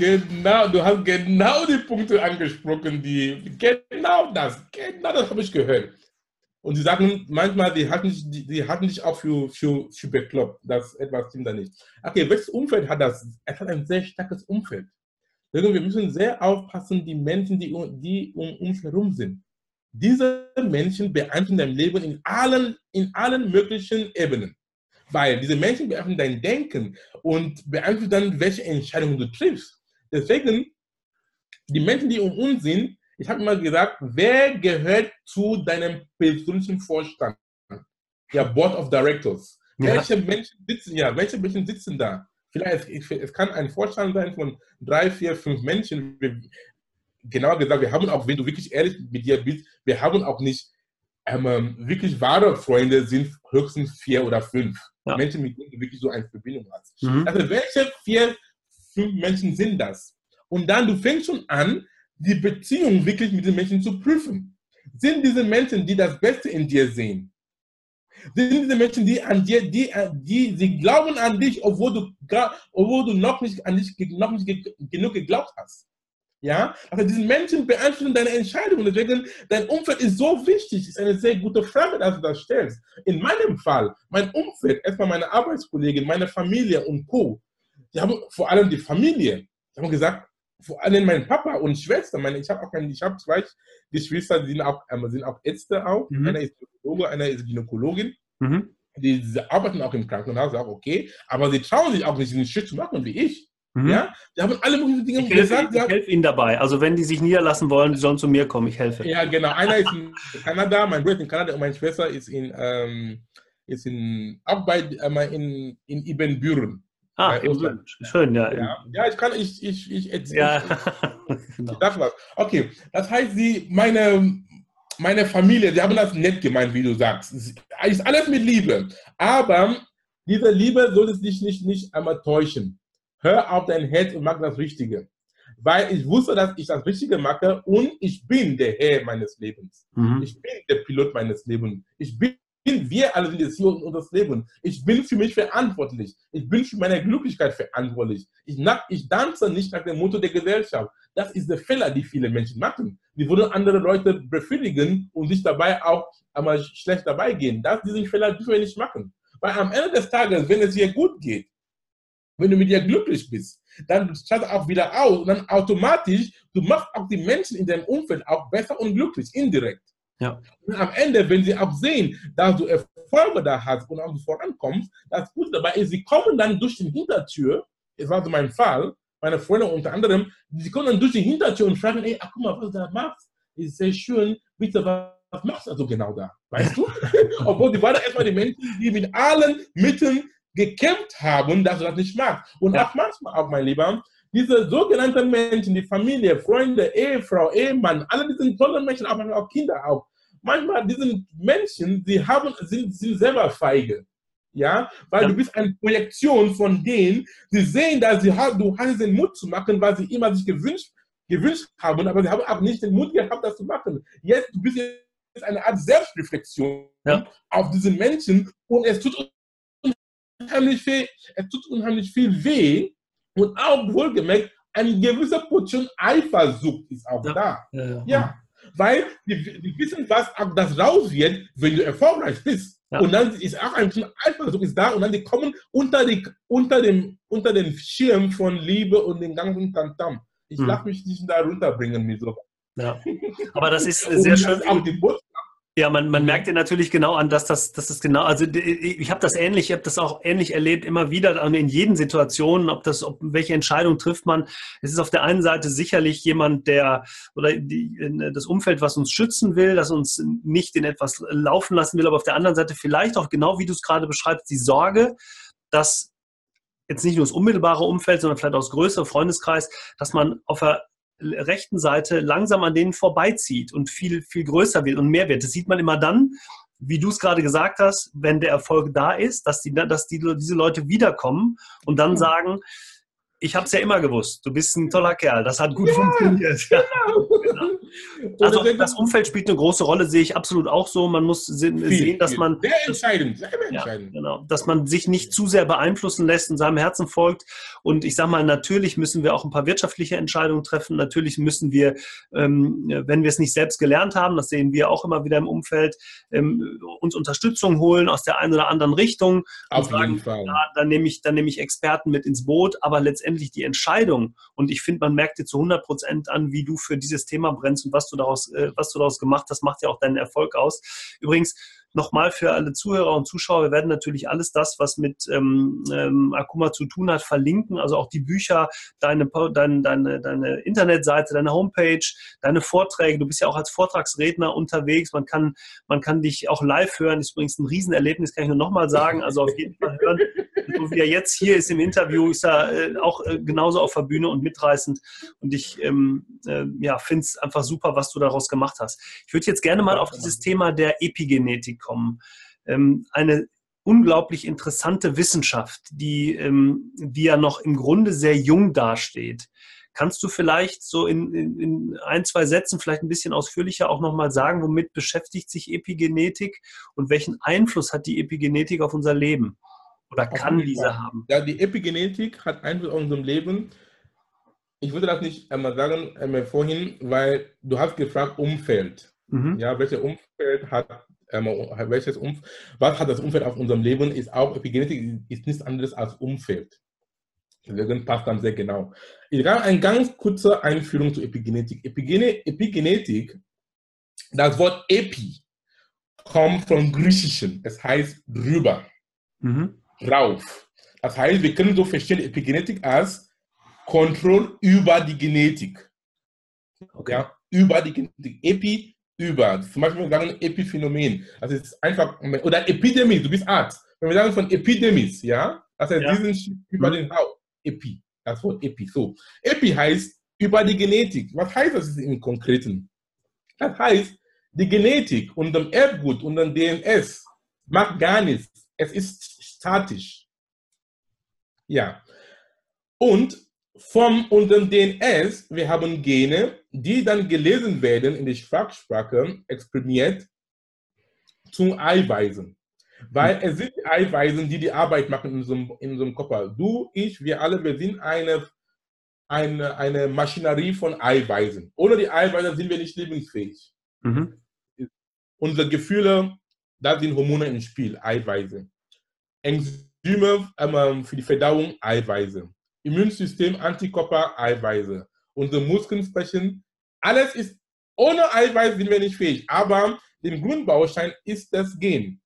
genau, du hast genau die Punkte angesprochen, die genau das, genau das habe ich gehört. Und sie sagen manchmal, die hatten, die, die hatten dich auch für, für, für bekloppt. Das etwas stimmt da nicht. Okay, welches Umfeld hat das? Es hat ein sehr starkes Umfeld. Wir müssen sehr aufpassen, die Menschen, die, die um uns herum sind. Diese Menschen beeinflussen dein Leben in allen, in allen möglichen Ebenen. Weil diese Menschen beeinflussen dein Denken und beeinflussen dann, welche Entscheidungen du triffst. Deswegen, die Menschen, die um uns sind, ich habe immer gesagt, wer gehört zu deinem persönlichen Vorstand? Ja, Board of Directors. Ja. Welche Menschen sitzen, ja, welche Menschen sitzen da? Vielleicht, es kann ein Vorstand sein von drei, vier, fünf Menschen. Genauer gesagt, wir haben auch, wenn du wirklich ehrlich mit dir bist, wir haben auch nicht ähm, wirklich wahre Freunde, sind höchstens vier oder fünf. Ja. Menschen, mit denen du wirklich so eine Verbindung hast. Mhm. Also, welche vier, fünf Menschen sind das? Und dann, du fängst schon an, die Beziehung wirklich mit den Menschen zu prüfen. Sind diese Menschen, die das Beste in dir sehen? Sind diese Menschen, die an dir, die, die, sie glauben an dich, obwohl du, obwohl du noch nicht an dich noch nicht genug geglaubt hast? Ja, also diese Menschen beeinflussen deine Entscheidungen. Deswegen, dein Umfeld ist so wichtig. Ist eine sehr gute Frage, dass du das stellst. In meinem Fall, mein Umfeld, erstmal meine Arbeitskollegen, meine Familie und Co. Die haben vor allem die Familie. Die haben gesagt, vor allem mein Papa und Schwester, meine, ich habe auch meine, ich habe zwei Geschwister, die sind auch, äh, sind auch Ärzte auch. Mhm. Einer ist Gynäkologe, einer ist Gynäkologin. Mhm. Die, die, arbeiten auch im Krankenhaus, auch okay, aber sie trauen sich auch nicht, diesen Schritt zu machen wie ich. Mhm. Ja, die haben alle möglichen Dinge ich gesagt. Helfe, ich helfe ihnen dabei. Also wenn die sich niederlassen wollen, die sollen zu mir kommen. Ich helfe. Ja, genau. Einer ist in Kanada, mein Bruder ist in Kanada und meine Schwester ist in, ähm, ist in auch bei äh, in, in Ibbenbüren. Ah, schön, ja. ja. Ja, ich kann, ich, ich, ich, ich, ja. genau. ich was. Okay, das heißt, sie, meine, meine Familie, die haben das nett gemeint, wie du sagst. Es ist alles mit Liebe. Aber diese Liebe soll es dich nicht, nicht einmal täuschen. Hör auf dein Herz und mach das Richtige. Weil ich wusste, dass ich das Richtige mache und ich bin der Herr meines Lebens. Mhm. Ich bin der Pilot meines Lebens. Ich bin wir alle sind jetzt hier und das Leben. Ich bin für mich verantwortlich. Ich bin für meine Glücklichkeit verantwortlich. Ich, nach, ich tanze nicht nach dem Motto der Gesellschaft. Das ist der Fehler, die viele Menschen machen. Die wollen andere Leute befriedigen und sich dabei auch einmal schlecht dabei gehen. Das, diesen Fehler dürfen wir nicht machen. Weil am Ende des Tages, wenn es dir gut geht, wenn du mit dir glücklich bist, dann schaut auch wieder aus und dann automatisch, du machst auch die Menschen in deinem Umfeld auch besser und glücklich, indirekt. Ja. Und am Ende, wenn sie auch sehen, dass du Erfolge da hast und auch vorankommst, das Gute dabei ist, sie kommen dann durch die Hintertür, das war so mein Fall, meine Freunde unter anderem, sie kommen dann durch die Hintertür und fragen, ey, ach, guck mal, was du da machst, ist sehr schön, bitte, was machst du also genau da? Weißt du? Obwohl die waren erstmal die Menschen, die mit allen Mitteln gekämpft haben, dass du das nicht magst. Und ja. auch manchmal auch, mein Lieber, diese sogenannten Menschen, die Familie, Freunde, Ehefrau, Ehemann, alle diese tollen Menschen, auch manchmal auch Kinder auch, manchmal diese Menschen, die haben, sind, sind selber feige. Ja, weil ja. du bist eine Projektion von denen, die sehen, dass sie haben, du hast den Mut zu machen, was sie immer sich gewünscht, gewünscht haben, aber sie haben auch nicht den Mut gehabt, das zu machen. Jetzt, du bist jetzt eine Art Selbstreflexion ja. auf diese Menschen und es tut unheimlich viel, es tut unheimlich viel weh und auch wohlgemerkt, eine gewisse Portion Eifersucht ist auch ja. da. Ja, ja weil die, die wissen, was das raus wird, wenn du erfolgreich bist. Ja. Und dann ist auch ein bisschen Eifersucht ist da und dann die kommen unter, die, unter, dem, unter den Schirm von Liebe und den ganzen Tantam. Ich hm. darf mich nicht da runterbringen mit so. Ja. Aber das ist sehr schön. Auch die Botschaft ja, man, man merkt dir natürlich genau an, dass das, dass das genau, also ich habe das ähnlich, ich habe das auch ähnlich erlebt, immer wieder in jeden Situationen, ob das, ob welche Entscheidung trifft man. Es ist auf der einen Seite sicherlich jemand, der oder die, das Umfeld, was uns schützen will, das uns nicht in etwas laufen lassen will, aber auf der anderen Seite vielleicht auch genau wie du es gerade beschreibst, die Sorge, dass jetzt nicht nur das unmittelbare Umfeld, sondern vielleicht auch das größere Freundeskreis, dass man auf der rechten Seite langsam an denen vorbeizieht und viel, viel größer wird und mehr wird. Das sieht man immer dann, wie du es gerade gesagt hast, wenn der Erfolg da ist, dass, die, dass die, diese Leute wiederkommen und dann sagen, ich habe es ja immer gewusst, du bist ein toller Kerl, das hat gut ja, funktioniert. Genau. Also das Umfeld spielt eine große Rolle, sehe ich absolut auch so. Man muss sehen, viel, dass man sehr entscheidend, sehr entscheidend. Ja, genau, dass man sich nicht zu sehr beeinflussen lässt und seinem Herzen folgt. Und ich sage mal, natürlich müssen wir auch ein paar wirtschaftliche Entscheidungen treffen. Natürlich müssen wir, ähm, wenn wir es nicht selbst gelernt haben, das sehen wir auch immer wieder im Umfeld, ähm, uns Unterstützung holen aus der einen oder anderen Richtung. Auf sagen, jeden Fall. Ja, dann nehme ich, dann nehme ich Experten mit ins Boot. Aber letztendlich die Entscheidung und ich finde, man merkt dir zu 100 Prozent an, wie du für dieses Thema brennst und was du daraus, äh, was du daraus gemacht hast, macht ja auch deinen Erfolg aus. Übrigens, nochmal für alle Zuhörer und Zuschauer, wir werden natürlich alles das, was mit ähm, ähm, Akuma zu tun hat, verlinken. Also auch die Bücher, deine, deine, deine, deine Internetseite, deine Homepage, deine Vorträge. Du bist ja auch als Vortragsredner unterwegs. Man kann, man kann dich auch live hören. Das ist übrigens ein Riesenerlebnis, kann ich nur nochmal sagen. Also auf jeden Fall hören. So wie er jetzt hier ist im Interview, ist er äh, auch äh, genauso auf der Bühne und mitreißend. Und ich ähm, äh, ja, finde es einfach super, was du daraus gemacht hast. Ich würde jetzt gerne mal auf dieses Thema der Epigenetik kommen. Ähm, eine unglaublich interessante Wissenschaft, die, ähm, die ja noch im Grunde sehr jung dasteht. Kannst du vielleicht so in, in, in, ein, zwei Sätzen vielleicht ein bisschen ausführlicher auch nochmal sagen, womit beschäftigt sich Epigenetik und welchen Einfluss hat die Epigenetik auf unser Leben? Oder kann diese haben? Ja, die Epigenetik hat Einfluss auf unser Leben. Ich würde das nicht einmal sagen einmal vorhin, weil du hast gefragt Umfeld. Mhm. Ja, welches Umfeld hat welches Umf was hat das Umfeld auf unserem Leben, ist auch Epigenetik, ist nichts anderes als Umfeld. Deswegen passt dann sehr genau. Ich habe eine ganz kurze Einführung zu Epigenetik. Epigene, Epigenetik, das Wort Epi kommt vom Griechischen. Es heißt drüber, mhm. drauf. Das heißt, wir können so verstehen Epigenetik als Kontrolle über die Genetik. Okay. Ja, über die Genetik. Epi über. Zum Beispiel, wenn wir sagen Epiphänomen, das ist einfach, oder Epidemie, du bist Arzt. Wenn wir sagen von Epidemis, ja, das heißt, ja. diesen über mhm. den Haut, Epi, das Wort Epi. So, Epi heißt über die Genetik. Was heißt das im Konkreten? Das heißt, die Genetik und dem Erbgut und dem DNS macht gar nichts. Es ist statisch. Ja. Und vom und dem DNS, wir haben Gene, die dann gelesen werden in der Sprachsprache, exprimiert zu Eiweißen. Weil es sind die Eiweißen, die die Arbeit machen in unserem, in unserem Körper. Du, ich, wir alle, wir sind eine, eine, eine Maschinerie von Eiweißen. Ohne die Eiweiße sind wir nicht lebensfähig. Mhm. Unsere Gefühle, da sind Hormone im Spiel, Eiweiße. Enzyme ähm, für die Verdauung, Eiweiße. Immunsystem, Antikörper, Eiweiße. Unsere Muskeln sprechen. Alles ist, ohne Eiweiß sind wir nicht fähig. Aber der Grundbaustein ist das Gen.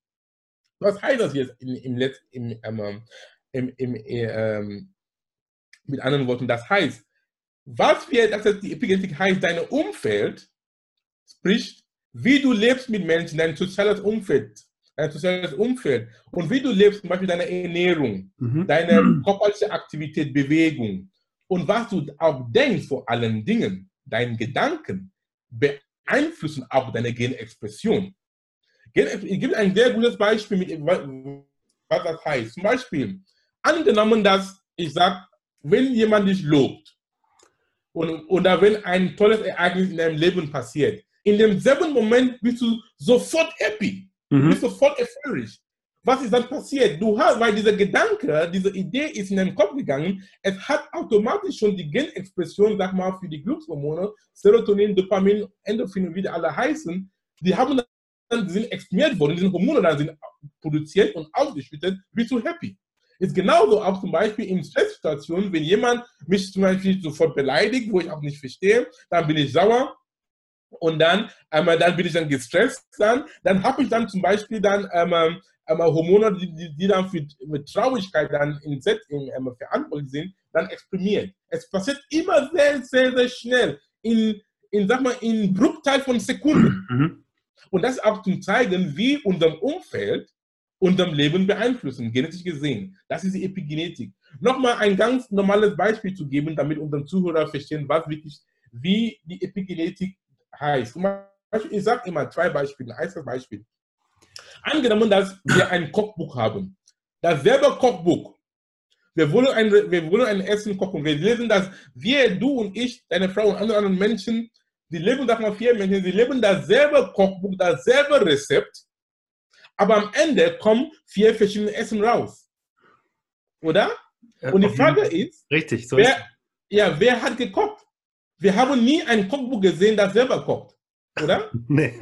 Was heißt das jetzt im, im, im, ähm, im, im ähm, mit anderen Worten? Das heißt, was wir, das heißt, die Epigenetik heißt, dein Umfeld, sprich, wie du lebst mit Menschen, dein soziales Umfeld, dein soziales Umfeld und wie du lebst, zum Beispiel deine Ernährung, mhm. deine körperliche Aktivität, Bewegung und was du auch denkst vor allen Dingen, deine Gedanken beeinflussen auch deine Genexpression. Ich gebe ein sehr gutes Beispiel, mit, was das heißt. Zum Beispiel, angenommen, dass ich sage, wenn jemand dich lobt und, oder wenn ein tolles Ereignis in deinem Leben passiert, in demselben Moment bist du sofort happy. Mhm. Bist sofort euphorisch. Was ist dann passiert? Du hast, weil dieser Gedanke, diese Idee ist in deinen Kopf gegangen, es hat automatisch schon die Genexpression, sag mal, für die Glückshormone, Serotonin, Dopamin, Endorphin, wie die alle heißen, die haben dann, die sind exprimiert worden, diese Hormone dann sind produziert und ausgeschüttet, bist du happy. Ist genauso auch zum Beispiel in Stresssituationen, wenn jemand mich zum Beispiel sofort beleidigt, wo ich auch nicht verstehe, dann bin ich sauer, und dann, ähm, dann bin ich dann gestresst, dann, dann habe ich dann zum Beispiel dann ähm, Hormone, die, die, die, dann für, mit Traurigkeit dann in, in ähm, verantwortlich sind, dann exprimiert. Es passiert immer sehr, sehr, sehr schnell, in, in sag mal, in Bruchteil von Sekunden. Mhm. Und das auch zum zeigen, wie unser Umfeld unserem Leben beeinflussen, genetisch gesehen. Das ist die Epigenetik. Nochmal ein ganz normales Beispiel zu geben, damit unsere Zuhörer verstehen, was wirklich, wie die Epigenetik heißt. ich sage immer zwei Beispiele. Erstes Beispiel. Angenommen, dass wir ein Kochbuch haben. Dasselbe Kochbuch. Wir wollen, ein, wir wollen ein Essen kochen. Wir lesen, dass wir, du und ich, deine Frau und andere, andere Menschen, sie leben, sag mal, vier Menschen, sie leben dasselbe Kochbuch, dasselbe Rezept, aber am Ende kommen vier verschiedene Essen raus. Oder? Und die Frage ist, Richtig, so wer, ist ja, wer hat gekocht? Wir haben nie ein Kochbuch gesehen, das selber kocht. Oder? nee.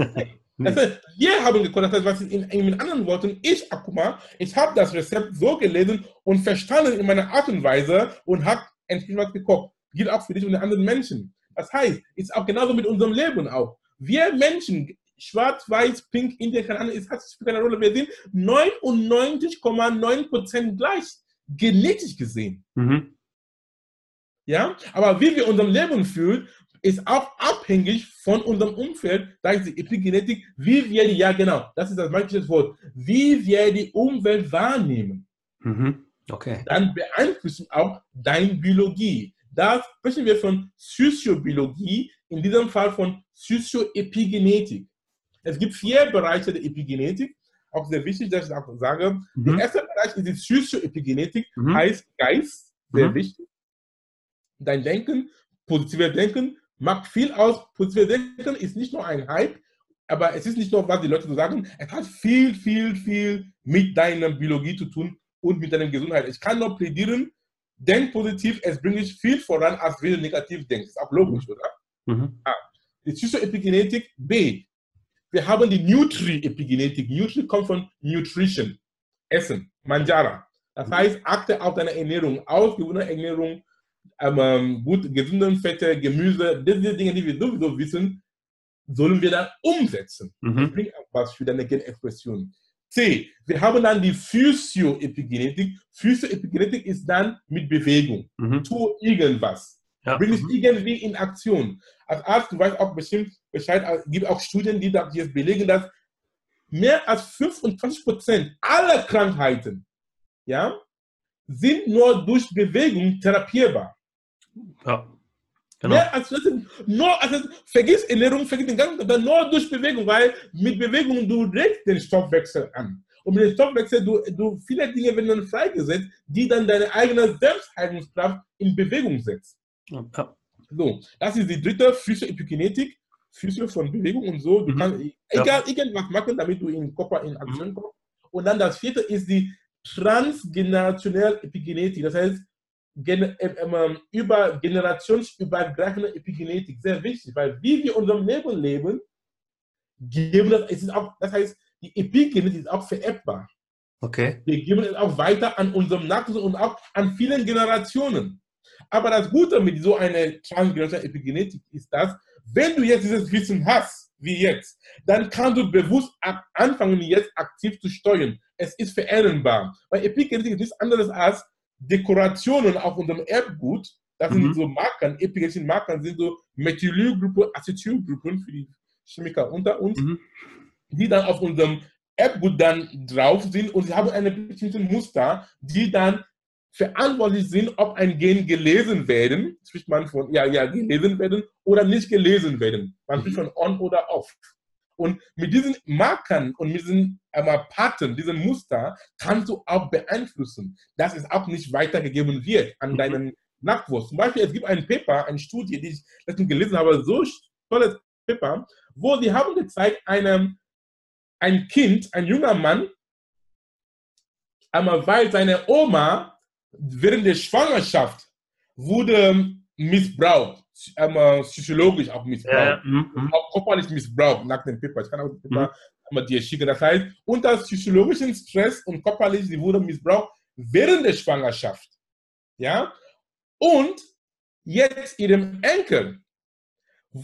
Das heißt, wir haben gekocht, das heißt, was in, in anderen Worten, ich, Akuma, ich habe das Rezept so gelesen und verstanden in meiner Art und Weise und habe entsprechend was gekocht. Gilt auch für dich und die anderen Menschen. Das heißt, ist auch genauso mit unserem Leben auch. Wir Menschen, schwarz, weiß, pink, Indien, keine Ahnung, es hat keine Rolle. Wir sind 99,9% gleich, genetisch gesehen. Mhm. Ja, aber wie wir unser Leben fühlen, ist auch abhängig von unserem Umfeld, da ist die Epigenetik, wie wir die, ja genau, das ist das manche Wort, wie wir die Umwelt wahrnehmen. Mhm. Okay. Dann beeinflussen auch deine Biologie. Da sprechen wir von Psychobiologie, in diesem Fall von Psychoepigenetik. Es gibt vier Bereiche der Epigenetik, auch sehr wichtig, dass ich auch sage. Mhm. Der erste Bereich ist die Psychoepigenetik, mhm. heißt Geist, sehr mhm. wichtig. Dein Denken, positives Denken, macht viel aus. Positives Denken ist nicht nur ein Hype, aber es ist nicht nur, was die Leute so sagen, es hat viel, viel, viel mit deiner Biologie zu tun und mit deiner Gesundheit. Ich kann nur plädieren, denk positiv, es bringt dich viel voran, als wenn du negativ denkst. Ist auch logisch, oder? Mhm. A. Die Psychoepigenetik. B. Wir haben die Nutri-Epigenetik. Nutri kommt von Nutrition, Essen, Manjara. Das mhm. heißt, achte auf deine Ernährung, ausgewogene Ernährung, ähm, gut, gesunde Fette, Gemüse, diese Dinge, die wir sowieso wissen, sollen wir dann umsetzen. Mhm. Das bringt auch was für deine Genexpression. C. Wir haben dann die Physioepigenetik. Physioepigenetik ist dann mit Bewegung. Mhm. Tu irgendwas. Ja. Bring es mhm. irgendwie in Aktion. Als Arzt, du weißt auch bestimmt Bescheid, es gibt auch Studien, die das belegen, dass mehr als 25 Prozent aller Krankheiten ja, sind nur durch Bewegung therapierbar. Ja. Genau. Mehr als nur, also vergiss Ernährung, vergiss den ganzen Tag, nur durch Bewegung, weil mit Bewegung du regst den Stoffwechsel an. Und mit dem Stoffwechsel, du, du viele Dinge werden dann freigesetzt, die dann deine eigene Selbstheilungskraft in Bewegung setzt. Ja. So, das ist die dritte Physio-Epigenetik, Physio von Bewegung und so. Du mhm. kannst egal, ja. irgendwas machen, damit du in Körper in Aktion mhm. kommst. Und dann das vierte ist die transgenerationelle Epigenetik. Das heißt, gen, äh, äh, über generationsübergreifende Epigenetik. Sehr wichtig, weil wie wir unser Leben leben, geben das, es ist auch, das heißt, die Epigenetik ist auch vererbbar. Okay. Wir geben es auch weiter an unserem Nachwuchs und auch an vielen Generationen. Aber das Gute mit so einer transgenerationellen Epigenetik ist, dass, wenn du jetzt dieses Wissen hast, wie jetzt, dann kannst du bewusst anfangen, jetzt aktiv zu steuern. Es ist veränderbar. Weil Epigenetik ist nichts anderes als Dekorationen auf unserem Erbgut, das mhm. sind so Markern, epigenetischen Markern sind so Methylgruppen, Acetylgruppen für die Chemiker unter uns, mhm. die dann auf unserem Erbgut dann drauf sind und sie haben eine bestimmte Muster, die dann verantwortlich sind, ob ein Gen gelesen werden, spricht man von, ja, ja, gelesen werden oder nicht gelesen werden. Man spricht mhm. von on oder off. Und mit diesen Markern und mit diesen äh, Pattern, diesen Muster, kannst du auch beeinflussen, dass es auch nicht weitergegeben wird an mhm. deinen Nachwuchs. Zum Beispiel, es gibt ein Paper, eine Studie, die ich letztens gelesen habe, so tolles Paper, wo sie haben gezeigt, einem, ein Kind, ein junger Mann, einmal weil seine Oma während der Schwangerschaft wurde missbraucht einmal psychologisch auch missbraucht, ja, auch körperlich missbraucht nach dem Paper. Ich kann auch das Paper mm. dir schicken. Das heißt, unter psychologischem Stress und körperlich, sie wurde missbraucht während der Schwangerschaft. Ja? Und jetzt ihrem Enkel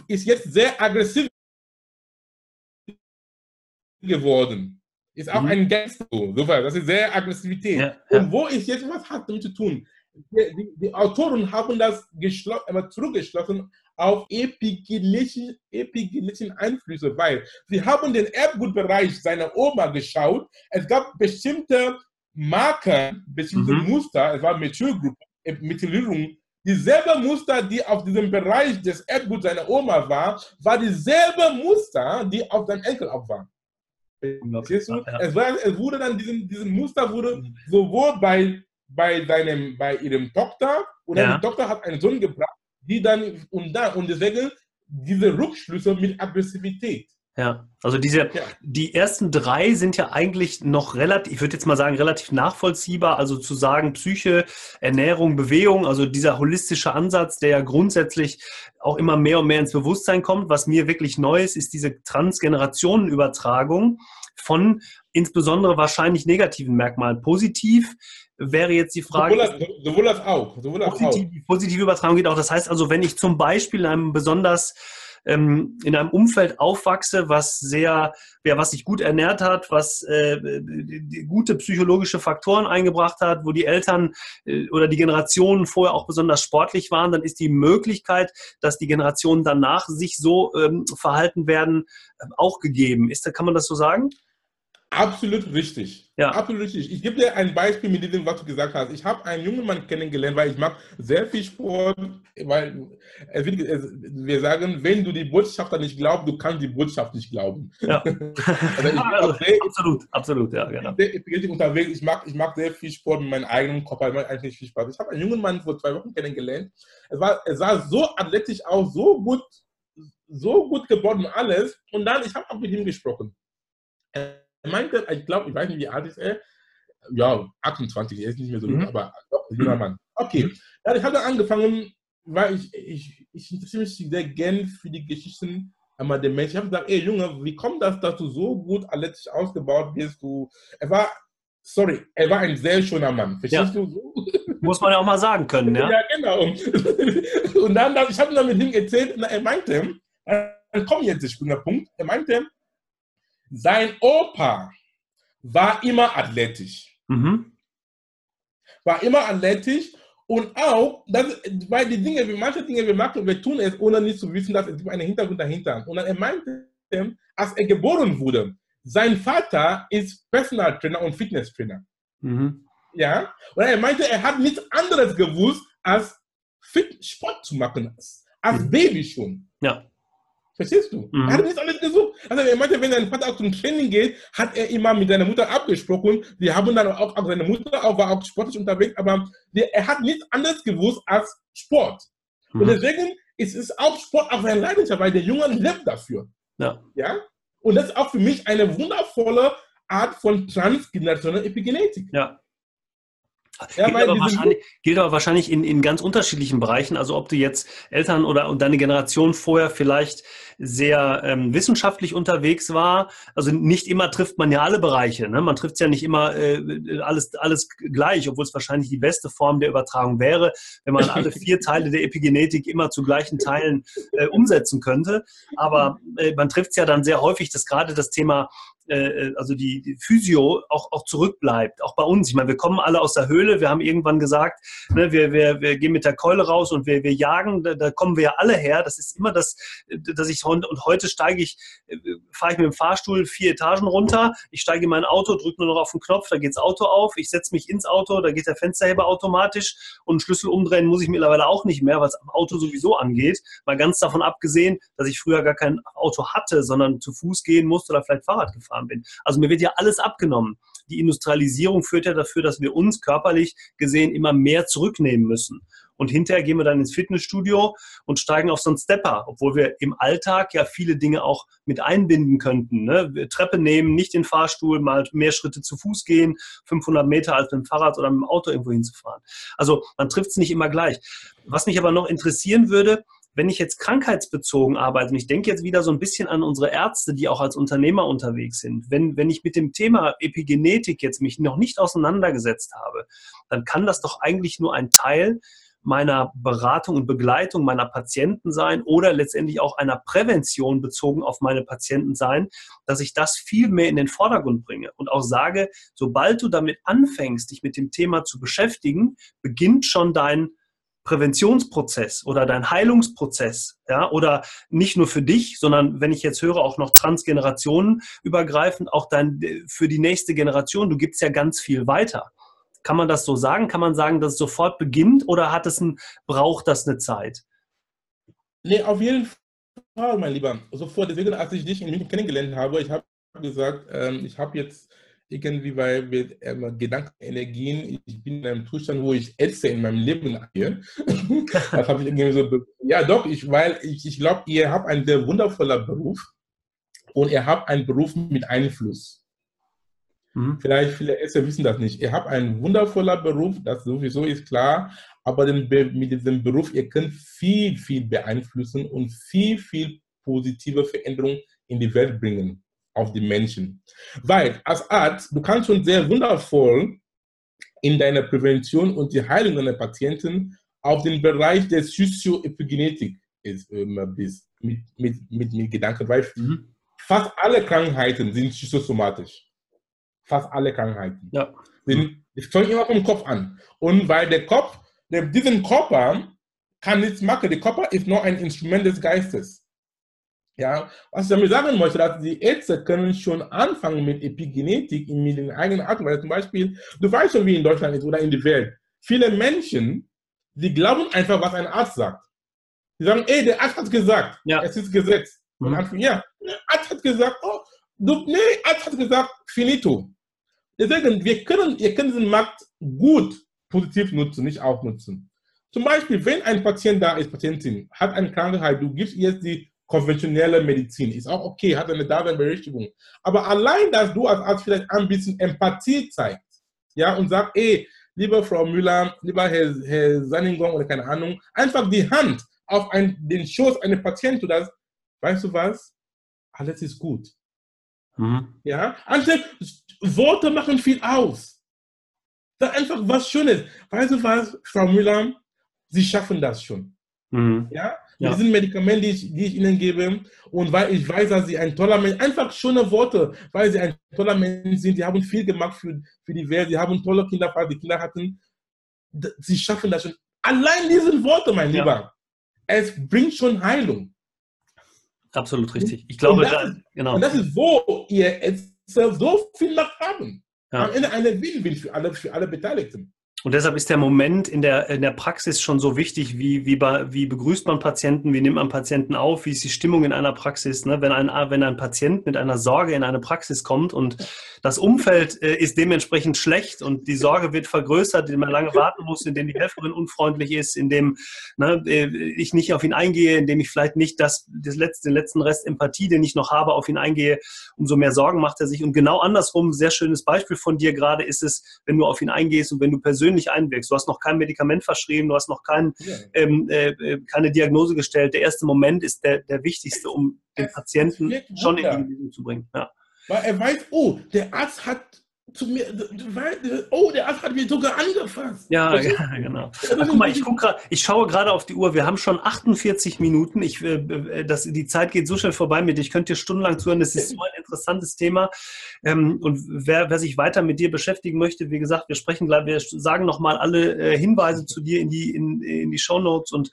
ist jetzt sehr aggressiv geworden. Ist auch mhm. ein Gangster. Das ist sehr Aggressivität. Ja. Und wo ist jetzt, was hat damit zu tun? Die, die, Autoren haben das zurückgeschlossen auf epigenetische, epigenetische Einflüsse, weil sie haben den Erbgutbereich seiner Oma geschaut. Es gab bestimmte Marker, bestimmte mhm. Muster, es war Methylgruppe, äh, Methylierung. Dieselbe Muster, die auf diesem Bereich des Erbguts seiner Oma war, war dieselbe Muster, die auf seinem Enkel auch war. Verstehst du? Es, war, es wurde dann, diesen, diesen Muster wurde mhm. sowohl bei bei, seinem, bei ihrem Tochter und ja. die Tochter hat einen Sohn gebracht, die dann und da und deswegen diese Rückschlüsse mit Aggressivität. Ja, also diese, ja. die ersten drei sind ja eigentlich noch relativ, ich würde jetzt mal sagen, relativ nachvollziehbar. Also zu sagen, Psyche, Ernährung, Bewegung, also dieser holistische Ansatz, der ja grundsätzlich auch immer mehr und mehr ins Bewusstsein kommt. Was mir wirklich neu ist, ist diese Transgenerationenübertragung von insbesondere wahrscheinlich negativen Merkmalen. Positiv wäre jetzt die Frage. Sowohl als, auch. Sowohl als positiv, auch. Positive Übertragung geht auch. Das heißt also, wenn ich zum Beispiel in einem besonders ähm, in einem Umfeld aufwachse, was sehr, ja, was sich gut ernährt hat, was äh, gute psychologische Faktoren eingebracht hat, wo die Eltern äh, oder die Generationen vorher auch besonders sportlich waren, dann ist die Möglichkeit, dass die Generationen danach sich so ähm, verhalten werden, äh, auch gegeben. Ist, kann man das so sagen? Absolut richtig. Ja. Absolut richtig. Ich gebe dir ein Beispiel mit dem, was du gesagt hast. Ich habe einen jungen Mann kennengelernt, weil ich mag sehr viel Sport, weil es es, wir sagen, wenn du die Botschafter nicht glaubst, du kannst die Botschaft nicht glauben. Ja. also ich also, sehr, absolut, absolut, ja, genau. Sehr unterwegs. Ich mag, ich mag sehr viel Sport mit meinem eigenen Kopf, weil macht eigentlich viel Spaß. Ich habe einen jungen Mann vor zwei Wochen kennengelernt. Es, war, es sah so athletisch aus, so gut, so gut und alles. Und dann, ich habe auch mit ihm gesprochen er meinte, ich glaube, ich weiß nicht, wie alt ist er. Ja, 28, er ist nicht mehr so mhm. jung, aber doch, junger Mann. Okay, ja, ich habe angefangen, weil ich, ich, ich interessiere mich sehr gern für die Geschichten einmal der Menschen. Ich habe gesagt, ey Junge, wie kommt das, dass du so gut athletisch ausgebaut bist? Du, er war, sorry, er war ein sehr schöner Mann. Verstehst ja. du so? Muss man ja auch mal sagen können, ja? Ja, genau. Und dann, ich habe dann mit ihm erzählt, und er meinte, dann komm jetzt der springende Punkt, er meinte, sein Opa war immer athletisch. Mhm. War immer athletisch und auch, das, weil die Dinge, manche Dinge wir machen, wir tun es, ohne nicht zu wissen, dass es einen Hintergrund dahinter. Und dann er meinte, als er geboren wurde, sein Vater ist Personal Trainer und Fitness Trainer. Mhm. Ja, und er meinte, er hat nichts anderes gewusst, als Fit Sport zu machen, als mhm. Baby schon. Ja. Verstehst du? Mhm. Er hat nicht alles gesucht. Also er meinte, wenn sein Vater auch zum Training geht, hat er immer mit seiner Mutter abgesprochen. Wir haben dann auch, auch seine Mutter auch, war auch sportlich unterwegs, aber der, er hat nichts anderes gewusst als Sport. Mhm. Und deswegen ist es auch Sport auch seine Leidenschaft, weil der Junge lebt dafür. Ja. ja. Und das ist auch für mich eine wundervolle Art von transgenerationeller Epigenetik. Ja. Ja, gilt, aber wahrscheinlich, gilt aber wahrscheinlich in, in ganz unterschiedlichen Bereichen. Also ob du jetzt Eltern oder deine Generation vorher vielleicht sehr ähm, wissenschaftlich unterwegs war. Also nicht immer trifft man ja alle Bereiche. Ne? Man trifft es ja nicht immer äh, alles, alles gleich, obwohl es wahrscheinlich die beste Form der Übertragung wäre, wenn man alle vier Teile der Epigenetik immer zu gleichen Teilen äh, umsetzen könnte. Aber äh, man trifft es ja dann sehr häufig, dass gerade das Thema äh, also die, die Physio auch, auch zurückbleibt, auch bei uns. Ich meine, wir kommen alle aus der Höhle, wir haben irgendwann gesagt, ne, wir, wir, wir gehen mit der Keule raus und wir, wir jagen, da, da kommen wir ja alle her. Das ist immer das, dass ich und, heute steige ich, äh, fahre ich mit dem Fahrstuhl vier Etagen runter, ich steige in mein Auto, drücke nur noch auf den Knopf, da geht das Auto auf, ich setze mich ins Auto, da geht der Fensterheber automatisch und Schlüssel umdrehen muss ich mittlerweile auch nicht mehr, es am Auto sowieso angeht. Mal ganz davon abgesehen, dass ich früher gar kein Auto hatte, sondern zu Fuß gehen musste oder vielleicht Fahrrad gefahren bin. Also mir wird ja alles abgenommen. Die Industrialisierung führt ja dafür, dass wir uns körperlich gesehen immer mehr zurücknehmen müssen. Und hinterher gehen wir dann ins Fitnessstudio und steigen auf so einen Stepper, obwohl wir im Alltag ja viele Dinge auch mit einbinden könnten. Ne? Treppe nehmen, nicht den Fahrstuhl, mal mehr Schritte zu Fuß gehen, 500 Meter als mit dem Fahrrad oder mit dem Auto irgendwo hinzufahren. Also man trifft es nicht immer gleich. Was mich aber noch interessieren würde, wenn ich jetzt krankheitsbezogen arbeite, und ich denke jetzt wieder so ein bisschen an unsere Ärzte, die auch als Unternehmer unterwegs sind, wenn, wenn ich mit dem Thema Epigenetik jetzt mich noch nicht auseinandergesetzt habe, dann kann das doch eigentlich nur ein Teil meiner Beratung und Begleitung meiner Patienten sein oder letztendlich auch einer Prävention bezogen auf meine Patienten sein, dass ich das viel mehr in den Vordergrund bringe und auch sage, sobald du damit anfängst, dich mit dem Thema zu beschäftigen, beginnt schon dein Präventionsprozess oder dein Heilungsprozess, ja, oder nicht nur für dich, sondern wenn ich jetzt höre, auch noch Transgenerationen übergreifend, auch dann für die nächste Generation. Du gibst ja ganz viel weiter. Kann man das so sagen? Kann man sagen, dass es sofort beginnt oder hat es ein, braucht das eine Zeit? Nee, auf jeden Fall, mein Lieber. Sofort. Deswegen, als ich dich in München kennengelernt habe, ich habe gesagt, ähm, ich habe jetzt irgendwie bei mit, ähm, Gedankenenergien. Ich bin in einem Zustand, wo ich esse in meinem Leben hier. das habe ich irgendwie so. Ja, doch, ich, weil ich, ich glaube, ihr habt einen sehr wundervollen Beruf und ihr habt einen Beruf mit Einfluss. Mhm. Vielleicht viele Esser wissen das nicht. Ihr habt einen wundervollen Beruf, das sowieso ist klar, aber den, mit diesem Beruf, ihr könnt viel, viel beeinflussen und viel, viel positive Veränderungen in die Welt bringen, auf die Menschen. Weil als Arzt, du kannst schon sehr wundervoll in deiner Prävention und die Heilung deiner Patienten auf den Bereich der Sozioepigenetik ist, äh, bist, mit, mit, mit, mit Gedanken, weil mhm. fast alle Krankheiten sind psychosomatisch fast alle Krankheiten. Ja. Sind, es fängt immer vom Kopf an. Und weil der Kopf, der, diesen Körper kann nichts machen. Der Körper ist nur ein Instrument des Geistes. Ja, was ich damit sagen möchte, dass die Ärzte können schon anfangen mit Epigenetik in den eigenen Art Weil zum Beispiel, du weißt schon, wie in Deutschland ist oder in der Welt. Viele Menschen, die glauben einfach, was ein Arzt sagt. Die sagen, ey, der Arzt hat gesagt, ja. es ist Gesetz. Mhm. Und ja, der Arzt hat gesagt, oh, du, nee, Arzt hat gesagt, finito. Deswegen, wir können, ihr könnt diesen Markt gut positiv nutzen, nicht auch nutzen. Zum Beispiel, wenn ein Patient da ist, Patientin, hat eine Krankheit, du gibst jetzt die konventionelle Medizin, ist auch okay, hat eine Daseinberechtigung. Aber allein, dass du als Arzt vielleicht ein bisschen Empathie zeigst, ja, und sagst, ey, liebe Frau Müller, lieber Herr, Herr Sanningong oder keine Ahnung, einfach die Hand auf ein, den Schoß eines Patienten, das, weißt du was? Alles ist gut. Mhm. Ja, anstatt Worte machen viel aus. Sag einfach was Schönes. Weißt du was, Frau Müller? Sie schaffen das schon. Mhm. Ja? Ja? Mit diesen Medikamenten, die ich, die ich Ihnen gebe, und weil ich weiß, dass Sie ein toller Mensch, einfach schöne Worte, weil Sie ein toller Mensch sind, Sie haben viel gemacht für, für die Welt, Sie haben tolle Kinder, falls die Kinder hatten. Sie schaffen das schon. Allein diese Worte, mein ja. Lieber, es bringt schon Heilung. Absolut richtig. Ich glaube, und das, da, genau. Und das ist, wo ihr jetzt so viel Macht haben. Ja. Am Ende eine Win-Win für alle, für alle Beteiligten. Und deshalb ist der Moment in der, in der Praxis schon so wichtig, wie, wie, wie begrüßt man Patienten, wie nimmt man Patienten auf, wie ist die Stimmung in einer Praxis. Ne? Wenn, ein, wenn ein Patient mit einer Sorge in eine Praxis kommt und das Umfeld äh, ist dementsprechend schlecht und die Sorge wird vergrößert, indem man lange warten muss, indem die Helferin unfreundlich ist, indem ne, äh, ich nicht auf ihn eingehe, indem ich vielleicht nicht das, das letzte, den letzten Rest Empathie, den ich noch habe, auf ihn eingehe, umso mehr Sorgen macht er sich. Und genau andersrum, sehr schönes Beispiel von dir gerade ist es, wenn du auf ihn eingehst und wenn du persönlich persönlich einwirkst. Du hast noch kein Medikament verschrieben, du hast noch kein, ja. ähm, äh, äh, keine Diagnose gestellt. Der erste Moment ist der, der wichtigste, um den Patienten schon in die Bewegung zu bringen. Ja. Weil er weiß, oh, der Arzt hat zu mir, oh, der Arzt hat mich sogar angefasst. Ja, ja genau. Ach, guck mal, ich, guck grad, ich schaue gerade auf die Uhr. Wir haben schon 48 Minuten. Ich, äh, äh, das, die Zeit geht so schnell vorbei mit dir. Ich könnte dir stundenlang zuhören. Das ist so ein interessantes Thema. Ähm, und wer, wer sich weiter mit dir beschäftigen möchte, wie gesagt, wir sprechen gleich, wir sagen nochmal alle äh, Hinweise zu dir in die, in, in die Show Notes und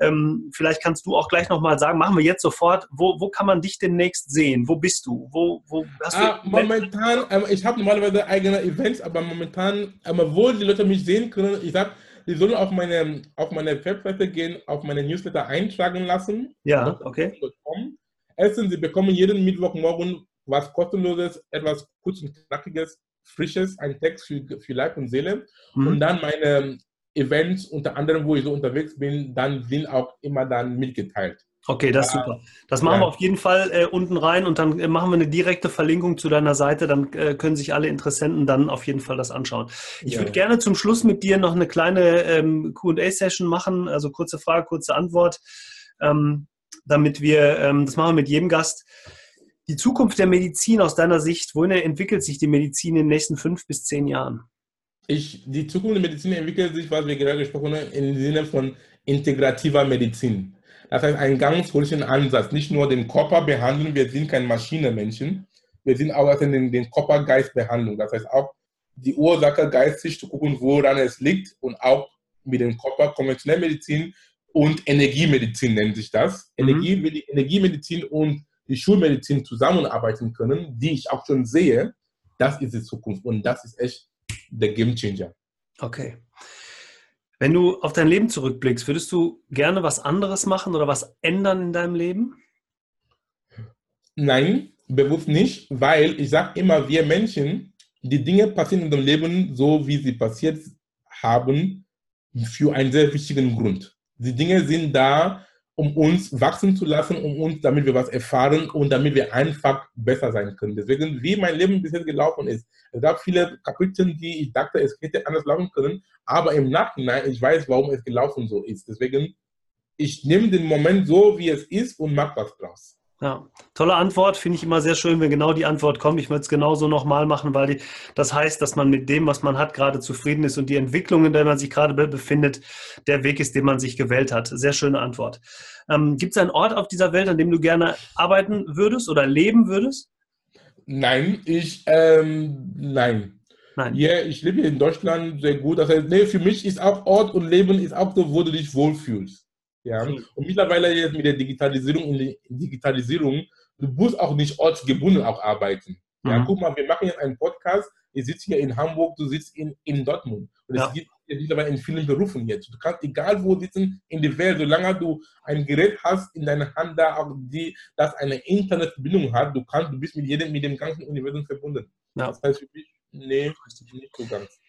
ähm, vielleicht kannst du auch gleich nochmal sagen, machen wir jetzt sofort, wo, wo kann man dich demnächst sehen? Wo bist du? Wo, wo hast ah, du momentan, ähm, ich habe normalerweise eigene Events, aber momentan, ähm, wo die Leute mich sehen können, ich sage, die sollen auf meine, auf meine Webseite gehen, auf meine Newsletter eintragen lassen. Ja, okay. Erstens, sie bekommen jeden Mittwochmorgen was kostenloses, etwas kurz und knackiges, frisches, ein Text für, für Leib und Seele. Mhm. Und dann meine Events, unter anderem, wo ich so unterwegs bin, dann sind auch immer dann mitgeteilt. Okay, das ist super. Das machen ja. wir auf jeden Fall äh, unten rein und dann äh, machen wir eine direkte Verlinkung zu deiner Seite. Dann äh, können sich alle Interessenten dann auf jeden Fall das anschauen. Ich ja. würde gerne zum Schluss mit dir noch eine kleine ähm, QA-Session machen, also kurze Frage, kurze Antwort, ähm, damit wir, ähm, das machen wir mit jedem Gast. Die Zukunft der Medizin aus deiner Sicht, wohin entwickelt sich die Medizin in den nächsten fünf bis zehn Jahren? Ich, die Zukunft der Medizin entwickelt sich, was wir gerade gesprochen haben, im Sinne von integrativer Medizin. Das heißt, einen ganz holischen Ansatz, nicht nur den Körper behandeln, wir sind kein Maschinenmenschen, wir sind auch in den, den Körper-Geist-Behandlung. Das heißt auch die Ursache geistig zu gucken, woran es liegt und auch mit dem Körper konventionelle Medizin und Energiemedizin nennt sich das. Mhm. Energie, wie die Energiemedizin und die Schulmedizin zusammenarbeiten können, die ich auch schon sehe, das ist die Zukunft und das ist echt der Game Changer. Okay. Wenn du auf dein Leben zurückblickst, würdest du gerne was anderes machen oder was ändern in deinem Leben? Nein, bewusst nicht, weil ich sage immer, wir Menschen, die Dinge passieren in dem Leben so, wie sie passiert haben, für einen sehr wichtigen Grund. Die Dinge sind da, um uns wachsen zu lassen, um uns, damit wir was erfahren und damit wir einfach besser sein können. Deswegen, wie mein Leben bisher gelaufen ist. Es gab viele Kapitel, die ich dachte, es hätte anders laufen können, aber im Nachhinein, ich weiß, warum es gelaufen so ist. Deswegen, ich nehme den Moment so, wie es ist und mache was draus. Ja, tolle Antwort. Finde ich immer sehr schön, wenn genau die Antwort kommt. Ich würde es genauso nochmal machen, weil die, das heißt, dass man mit dem, was man hat, gerade zufrieden ist und die Entwicklung, in der man sich gerade befindet, der Weg ist, den man sich gewählt hat. Sehr schöne Antwort. Ähm, Gibt es einen Ort auf dieser Welt, an dem du gerne arbeiten würdest oder leben würdest? Nein, ich, ähm, nein. Nein. Ja, ich lebe hier in Deutschland sehr gut. Das heißt, nee, für mich ist auch Ort und Leben ist auch so, wo du dich wohlfühlst. Ja? Und mittlerweile jetzt mit der Digitalisierung, Digitalisierung, du musst auch nicht ortsgebunden auch arbeiten. Ja, mhm. guck mal, wir machen jetzt einen Podcast. Ich sitze hier in Hamburg, du sitzt in, in Dortmund. Und es ja. gibt mittlerweile in vielen Berufen jetzt. Du kannst egal wo sitzen in der Welt, solange du ein Gerät hast in deiner Hand, da auch die, das eine Internetverbindung hat, du kannst, du bist mit jedem, mit dem ganzen Universum verbunden. Ja. Das heißt für mich, nee, nicht so ganz.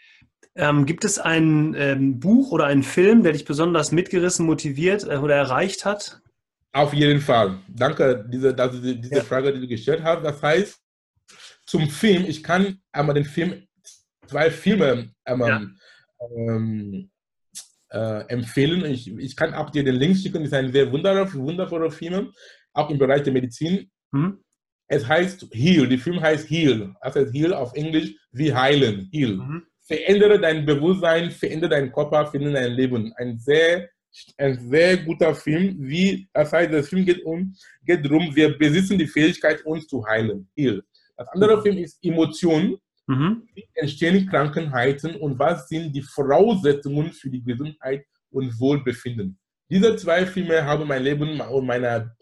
Ähm, gibt es ein ähm, Buch oder einen Film, der dich besonders mitgerissen, motiviert äh, oder erreicht hat? Auf jeden Fall. Danke, diese, diese, diese ja. Frage, die du gestellt hast. Das heißt, zum Film, ich kann einmal den Film, zwei Filme einmal, ja. ähm, äh, empfehlen. Ich, ich kann auch dir den Link schicken, das ist ein sehr wundervoller, wundervoller Film, auch im Bereich der Medizin. Mhm. Es heißt Heal, der Film heißt Heal. Das heißt Heal auf Englisch wie heilen, Heal. Mhm verändere dein Bewusstsein, verändere deinen Körper, verändere dein Leben. Ein sehr, ein sehr guter Film. Wie, das heißt, der Film geht um, geht darum, wir besitzen die Fähigkeit, uns zu heilen. Das andere mhm. Film ist Emotionen. Mhm. Wie entstehen Krankheiten und was sind die Voraussetzungen für die Gesundheit und Wohlbefinden? Diese zwei Filme haben mein Leben und meine,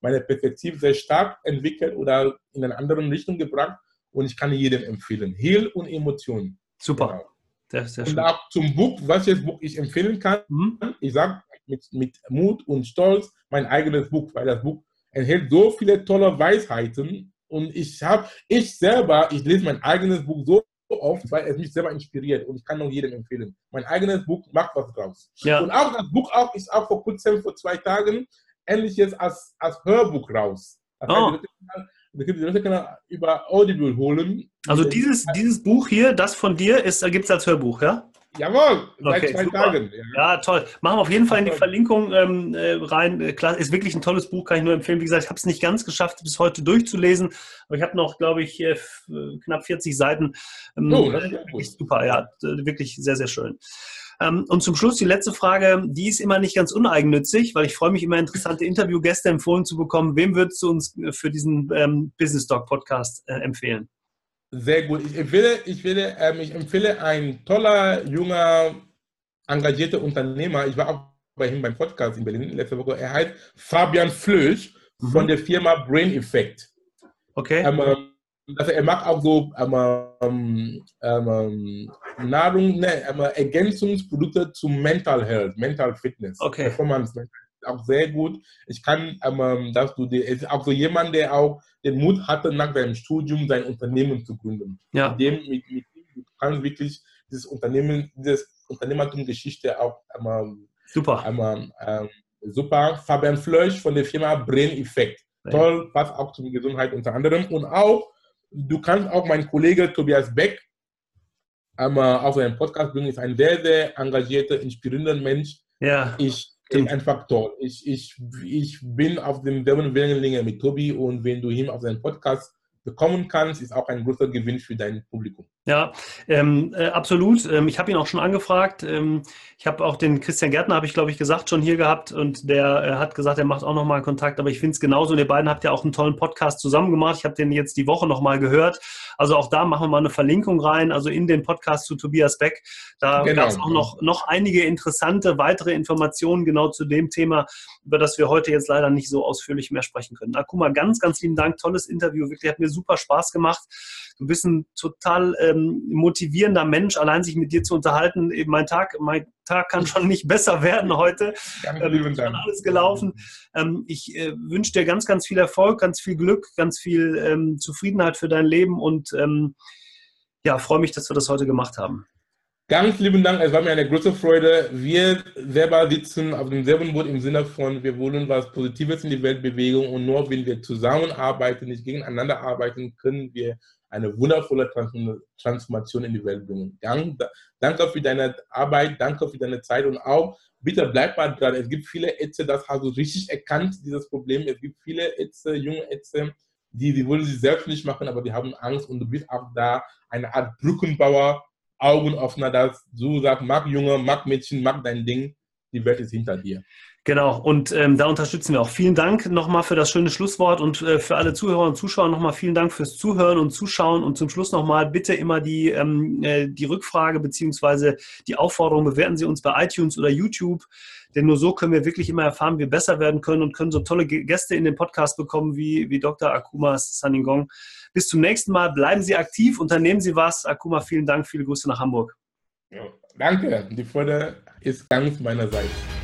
meine Perspektive sehr stark entwickelt oder in eine andere Richtung gebracht und ich kann jedem empfehlen. Heal und Emotionen. Super. Genau. Sehr, sehr und auch zum Buch, was jetzt Buch ich empfehlen kann, mhm. ich sage mit, mit Mut und Stolz mein eigenes Buch, weil das Buch enthält so viele tolle Weisheiten und ich habe, ich selber, ich lese mein eigenes Buch so oft, weil es mich selber inspiriert und ich kann nur jedem empfehlen. Mein eigenes Buch macht was draus. Ja. Und auch das Buch auch ist auch vor kurzem, vor zwei Tagen, ähnliches als, als Hörbuch raus. Das oh. heißt, die Leute können über Audible holen. Also dieses, dieses Buch hier, das von dir, gibt es als Hörbuch, ja? Jawohl, seit okay, zwei super. Tagen. Ja. ja. toll. Machen wir auf jeden Fall in die Verlinkung ähm, äh, rein. Äh, klar, ist wirklich ein tolles Buch, kann ich nur empfehlen. Wie gesagt, ich habe es nicht ganz geschafft, bis heute durchzulesen, aber ich habe noch, glaube ich, äh, knapp 40 Seiten. Ähm, oh, das ist super, ja, wirklich sehr, sehr schön. Ähm, und zum Schluss die letzte Frage, die ist immer nicht ganz uneigennützig, weil ich freue mich immer, interessante Interviewgäste empfohlen zu bekommen. Wem würdest du uns für diesen ähm, Business Talk Podcast äh, empfehlen? Sehr gut. Ich empfehle, ich, will, ähm, ich empfehle ein toller, junger, engagierter Unternehmer. Ich war auch bei ihm beim Podcast in Berlin letzte Woche. Er heißt Fabian Flösch mhm. von der Firma Brain Effect. Okay. Ähm, also er macht auch so ähm, ähm, Nahrung, ne, Ergänzungsprodukte zum Mental Health, Mental Fitness, okay. Performance auch sehr gut. Ich kann, ähm, dass du, die, ist auch so jemand, der auch den Mut hatte, nach seinem Studium sein Unternehmen zu gründen. Ja. Mit dem, mit, mit, du kannst wirklich dieses Unternehmen, dieses Unternehmertum-Geschichte auch einmal, super. Einmal, ähm, super. Fabian Flösch von der Firma Brain Effect. Toll, passt auch zur Gesundheit unter anderem. Und auch Du kannst auch meinen Kollege Tobias Beck einmal auf einen Podcast bringen. Ist ein sehr, sehr engagierter, inspirierender Mensch. Ja. Ich bin einfach toll. Ich, ich, ich bin auf dem selben Wellenlänge mit Tobi und wenn du ihn auf seinen Podcast bekommen kannst, ist auch ein großer Gewinn für dein Publikum. Ja, ähm, äh, absolut. Ähm, ich habe ihn auch schon angefragt. Ähm, ich habe auch den Christian Gärtner, habe ich glaube ich gesagt, schon hier gehabt und der äh, hat gesagt, er macht auch nochmal Kontakt. Aber ich finde es genauso. Und ihr beiden habt ja auch einen tollen Podcast zusammen gemacht. Ich habe den jetzt die Woche nochmal gehört. Also auch da machen wir mal eine Verlinkung rein, also in den Podcast zu Tobias Beck. Da genau. gab es auch noch, noch einige interessante weitere Informationen genau zu dem Thema, über das wir heute jetzt leider nicht so ausführlich mehr sprechen können. Akuma, ganz, ganz lieben Dank. Tolles Interview. Wirklich hat mir super Spaß gemacht. Du bist ein total ähm, motivierender Mensch, allein sich mit dir zu unterhalten. Eben mein Tag, mein Tag kann schon nicht besser werden heute. Danke, ähm, lieben Dank. Alles gelaufen. Ähm, ich äh, wünsche dir ganz, ganz viel Erfolg, ganz viel Glück, ganz viel ähm, Zufriedenheit für dein Leben und ähm, Ja, freue mich, dass wir das heute gemacht haben. Ganz lieben Dank, es war mir eine große Freude. Wir selber sitzen auf demselben Boot im Sinne von, wir wollen was Positives in die Welt bewegen und nur wenn wir zusammenarbeiten, nicht gegeneinander arbeiten, können wir eine wundervolle Transformation in die Welt bringen. Danke für deine Arbeit, danke für deine Zeit und auch bitte bleib mal dran. Es gibt viele Ärzte, das hast du richtig erkannt, dieses Problem. Es gibt viele Ärzte, junge Ärzte, die, die wollen sich selbstständig machen, aber die haben Angst und du bist auch da eine Art Brückenbauer, Augenöffner, dass du sagst, mag Junge, mag Mädchen, mag dein Ding, die Welt ist hinter dir. Genau, und ähm, da unterstützen wir auch. Vielen Dank nochmal für das schöne Schlusswort und äh, für alle Zuhörer und Zuschauer nochmal vielen Dank fürs Zuhören und Zuschauen und zum Schluss nochmal bitte immer die, ähm, äh, die Rückfrage beziehungsweise die Aufforderung, bewerten Sie uns bei iTunes oder YouTube, denn nur so können wir wirklich immer erfahren, wie wir besser werden können und können so tolle Gäste in den Podcast bekommen wie, wie Dr. Akuma Saningong. Bis zum nächsten Mal, bleiben Sie aktiv, unternehmen Sie was. Akuma, vielen Dank, viele Grüße nach Hamburg. Ja, danke, die Freude ist ganz meinerseits.